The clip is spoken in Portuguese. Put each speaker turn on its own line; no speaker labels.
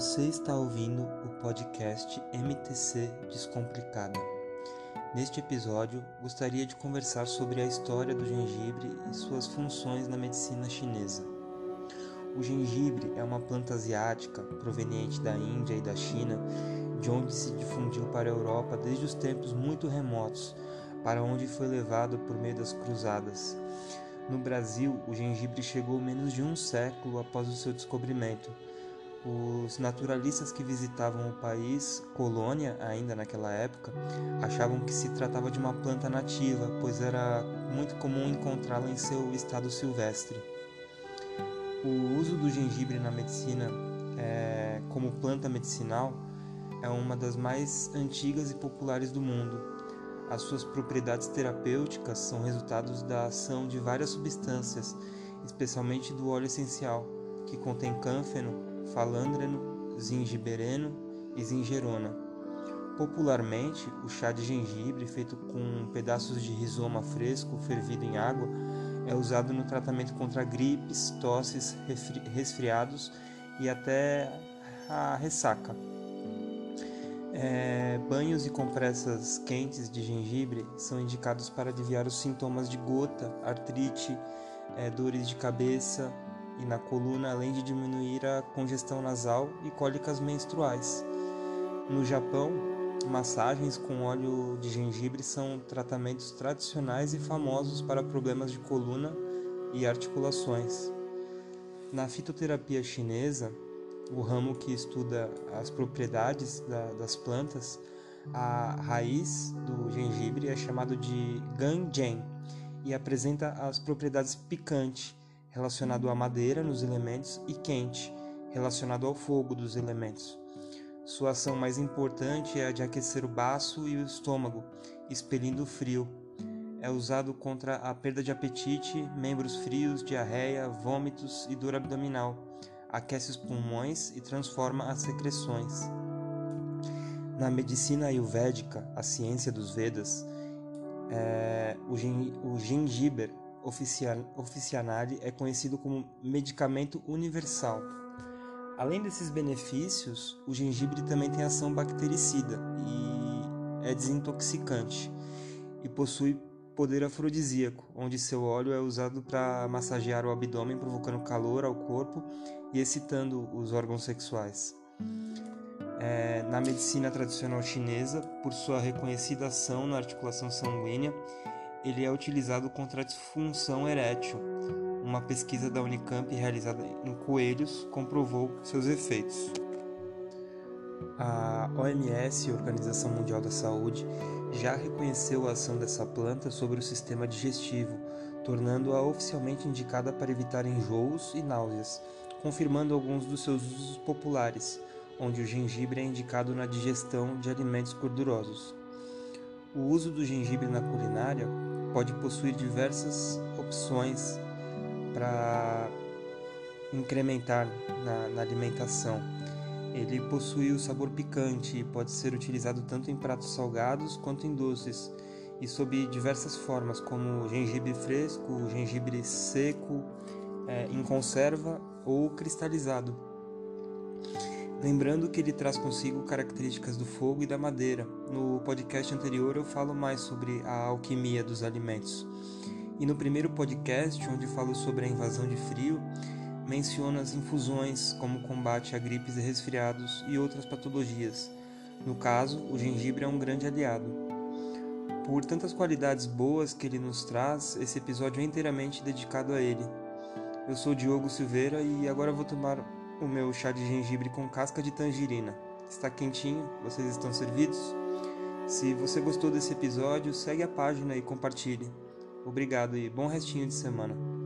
Você está ouvindo o podcast MTC Descomplicada. Neste episódio, gostaria de conversar sobre a história do gengibre e suas funções na medicina chinesa. O gengibre é uma planta asiática proveniente da Índia e da China, de onde se difundiu para a Europa desde os tempos muito remotos, para onde foi levado por meio das cruzadas. No Brasil, o gengibre chegou menos de um século após o seu descobrimento os naturalistas que visitavam o país, colônia ainda naquela época, achavam que se tratava de uma planta nativa, pois era muito comum encontrá-la em seu estado silvestre. O uso do gengibre na medicina é, como planta medicinal é uma das mais antigas e populares do mundo. As suas propriedades terapêuticas são resultados da ação de várias substâncias, especialmente do óleo essencial, que contém cânfeno, falandreno, zingibereno e zingerona. Popularmente, o chá de gengibre, feito com pedaços de rizoma fresco fervido em água, é usado no tratamento contra gripes, tosses, resfriados e até a ressaca. É, banhos e compressas quentes de gengibre são indicados para aliviar os sintomas de gota, artrite, é, dores de cabeça, e na coluna, além de diminuir a congestão nasal e cólicas menstruais. No Japão, massagens com óleo de gengibre são tratamentos tradicionais e famosos para problemas de coluna e articulações. Na fitoterapia chinesa, o ramo que estuda as propriedades da, das plantas, a raiz do gengibre é chamado de ganjian e apresenta as propriedades picante, relacionado à madeira nos elementos, e quente, relacionado ao fogo dos elementos. Sua ação mais importante é a de aquecer o baço e o estômago, expelindo o frio. É usado contra a perda de apetite, membros frios, diarreia, vômitos e dor abdominal. Aquece os pulmões e transforma as secreções. Na medicina ayurvédica, a ciência dos Vedas, é, o, gen, o gengibre officinale é conhecido como medicamento universal. Além desses benefícios, o gengibre também tem ação bactericida e é desintoxicante e possui poder afrodisíaco, onde seu óleo é usado para massagear o abdômen, provocando calor ao corpo e excitando os órgãos sexuais. É, na medicina tradicional chinesa, por sua reconhecida ação na articulação sanguínea, ele é utilizado contra a disfunção erétil. Uma pesquisa da Unicamp realizada em coelhos comprovou seus efeitos. A OMS, Organização Mundial da Saúde, já reconheceu a ação dessa planta sobre o sistema digestivo, tornando-a oficialmente indicada para evitar enjoos e náuseas, confirmando alguns dos seus usos populares, onde o gengibre é indicado na digestão de alimentos gordurosos. O uso do gengibre na culinária pode possuir diversas opções para incrementar na, na, alimentação. Ele possui o sabor picante e pode ser utilizado tanto em pratos salgados quanto em doces, e sob diversas formas, como gengibre fresco, gengibre seco, é, em conserva ou cristalizado. Lembrando que ele traz consigo características do fogo e da madeira. No podcast anterior eu falo mais sobre a alquimia dos alimentos. E no primeiro podcast, onde falo sobre a invasão de frio, menciono as infusões como combate a gripes e resfriados e outras patologias. No caso, o gengibre é um grande aliado. Por tantas qualidades boas que ele nos traz, esse episódio é inteiramente dedicado a ele. Eu sou Diogo Silveira e agora vou tomar o meu chá de gengibre com casca de tangerina. Está quentinho? Vocês estão servidos? Se você gostou desse episódio, segue a página e compartilhe. Obrigado e bom restinho de semana.